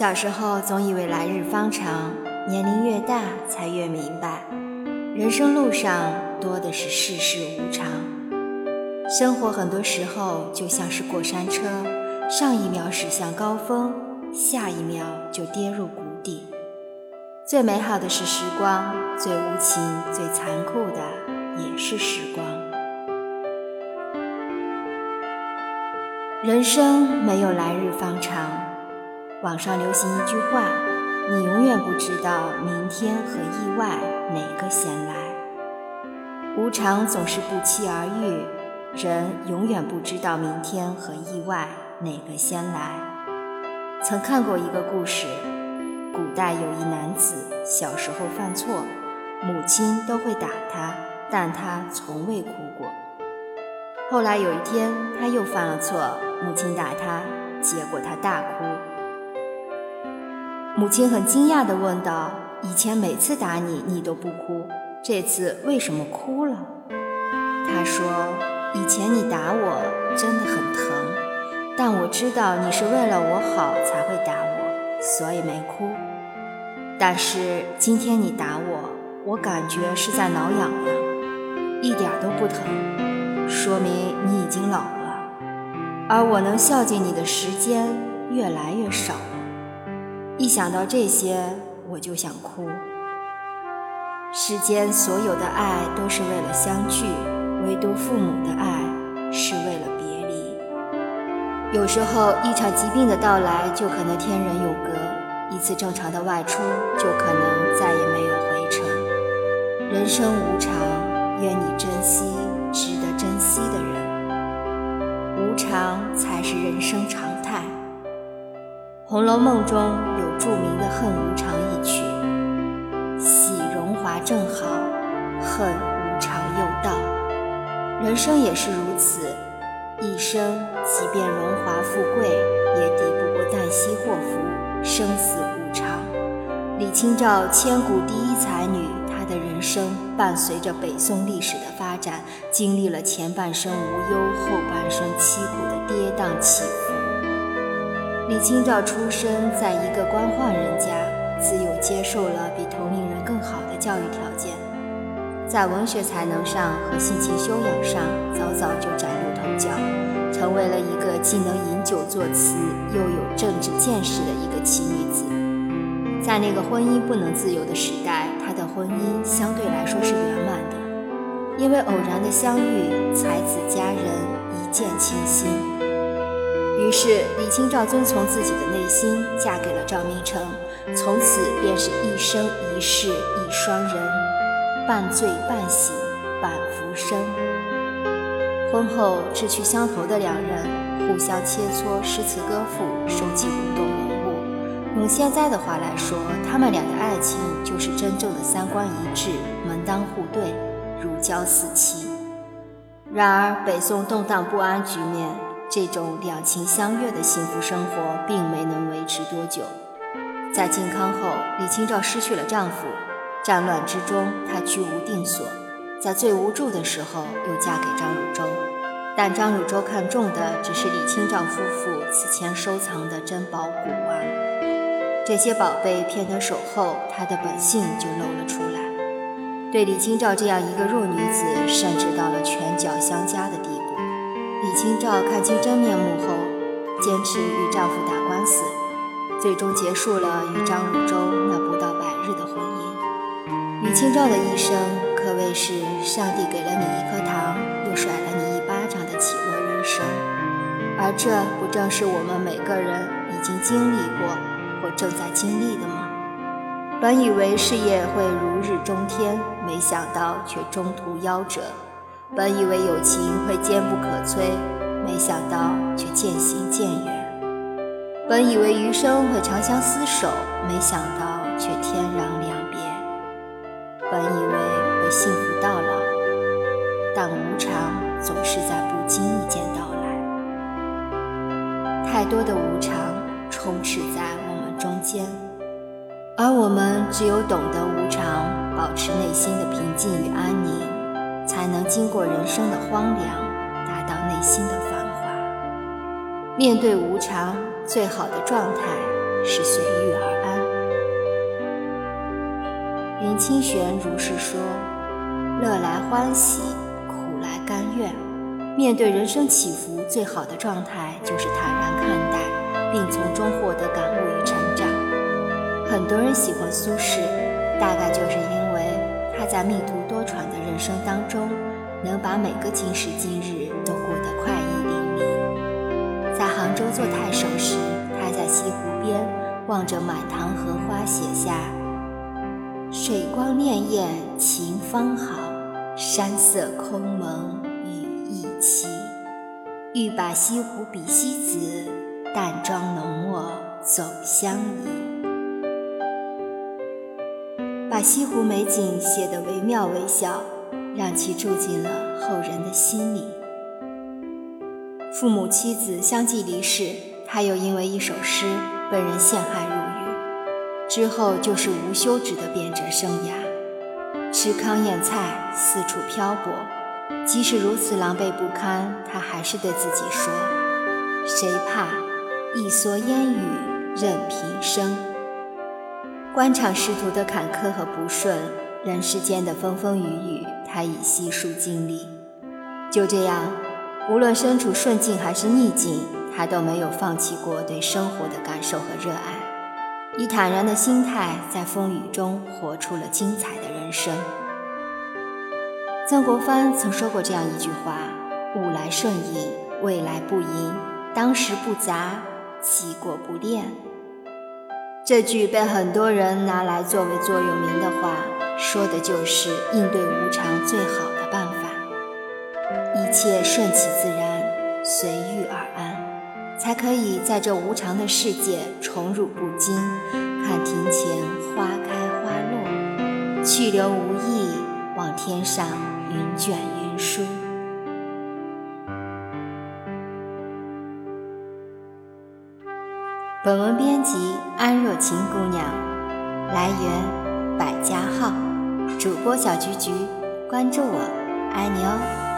小时候总以为来日方长，年龄越大才越明白，人生路上多的是世事无常。生活很多时候就像是过山车，上一秒驶向高峰，下一秒就跌入谷底。最美好的是时光，最无情、最残酷的也是时光。人生没有来日方长。网上流行一句话：“你永远不知道明天和意外哪个先来。”无常总是不期而遇，人永远不知道明天和意外哪个先来。曾看过一个故事：古代有一男子，小时候犯错，母亲都会打他，但他从未哭过。后来有一天，他又犯了错，母亲打他，结果他大哭。母亲很惊讶地问道：“以前每次打你，你都不哭，这次为什么哭了？”他说：“以前你打我真的很疼，但我知道你是为了我好才会打我，所以没哭。但是今天你打我，我感觉是在挠痒痒，一点都不疼，说明你已经老了，而我能孝敬你的时间越来越少。”一想到这些，我就想哭。世间所有的爱都是为了相聚，唯独父母的爱是为了别离。有时候，一场疾病的到来就可能天人永隔；一次正常的外出就可能再也没有回程。人生无常，愿你珍惜值得珍惜的人。无常才是人生常态。《红楼梦》中著名的“恨无常”一曲，喜荣华正好，恨无常又到。人生也是如此，一生即便荣华富贵，也抵不过旦夕祸福，生死无常。李清照，千古第一才女，她的人生伴随着北宋历史的发展，经历了前半生无忧，后半生凄苦的跌宕起伏。李清照出生在一个官宦人家，自幼接受了比同龄人更好的教育条件，在文学才能上和性情修养上早早就崭露头角，成为了一个既能饮酒作词又有政治见识的一个奇女子。在那个婚姻不能自由的时代，她的婚姻相对来说是圆满的，因为偶然的相遇，才子佳人一见倾心。于是，李清照遵从自己的内心，嫁给了赵明诚，从此便是一生一世一双人，半醉半醒半浮生。婚后志趣相投的两人互相切磋诗词歌赋，收集古董文物。用现在的话来说，他们俩的爱情就是真正的三观一致，门当户对，如胶似漆。然而，北宋动荡不安局面。这种两情相悦的幸福生活并没能维持多久。在靖康后，李清照失去了丈夫，战乱之中，她居无定所，在最无助的时候，又嫁给张汝舟。但张汝舟看中的只是李清照夫妇此前收藏的珍宝古玩，这些宝贝骗得手后，她的本性就露了出来，对李清照这样一个弱女子，甚至到了拳脚相加的地步。李清照看清真面目后，坚持与丈夫打官司，最终结束了与张汝舟那不到百日的婚姻。李清照的一生可谓是上帝给了你一颗糖，又甩了你一巴掌的起落人生，而这不正是我们每个人已经经历过或正在经历的吗？本以为事业会如日中天，没想到却中途夭折。本以为友情会坚不可摧，没想到却渐行渐远；本以为余生会长相厮守，没想到却天壤两别；本以为会幸福到老，但无常总是在不经意间到来。太多的无常充斥在我们中间，而我们只有懂得无常，保持内心的平静与安宁。才能经过人生的荒凉，达到内心的繁华。面对无常，最好的状态是随遇而安。林清玄如是说：“乐来欢喜，苦来甘愿。面对人生起伏，最好的状态就是坦然看待，并从中获得感悟与成长。”很多人喜欢苏轼，大概就是因为他在命途多人生当中，能把每个今时今日都过得快意淋漓。在杭州做太守时，他在西湖边望着满塘荷花，写下“水光潋滟晴方好，山色空蒙雨亦奇。欲把西湖比西子，淡妆浓墨总相宜。”把西湖美景写得惟妙惟肖，让其住进了后人的心里。父母妻子相继离世，他又因为一首诗被人陷害入狱，之后就是无休止的变谪生涯，吃糠咽菜，四处漂泊。即使如此狼狈不堪，他还是对自己说：“谁怕？一蓑烟雨任平生。”官场仕途的坎坷和不顺，人世间的风风雨雨，他已悉数经历。就这样，无论身处顺境还是逆境，他都没有放弃过对生活的感受和热爱，以坦然的心态，在风雨中活出了精彩的人生。曾国藩曾说过这样一句话：“物来顺应，未来不迎；当时不杂，其过不恋。”这句被很多人拿来作为座右铭的话，说的就是应对无常最好的办法。一切顺其自然，随遇而安，才可以在这无常的世界宠辱不惊，看庭前花开花落，去留无意，望天上云卷云舒。本文编辑安若晴姑娘，来源百家号，主播小菊菊，关注我，爱你哦。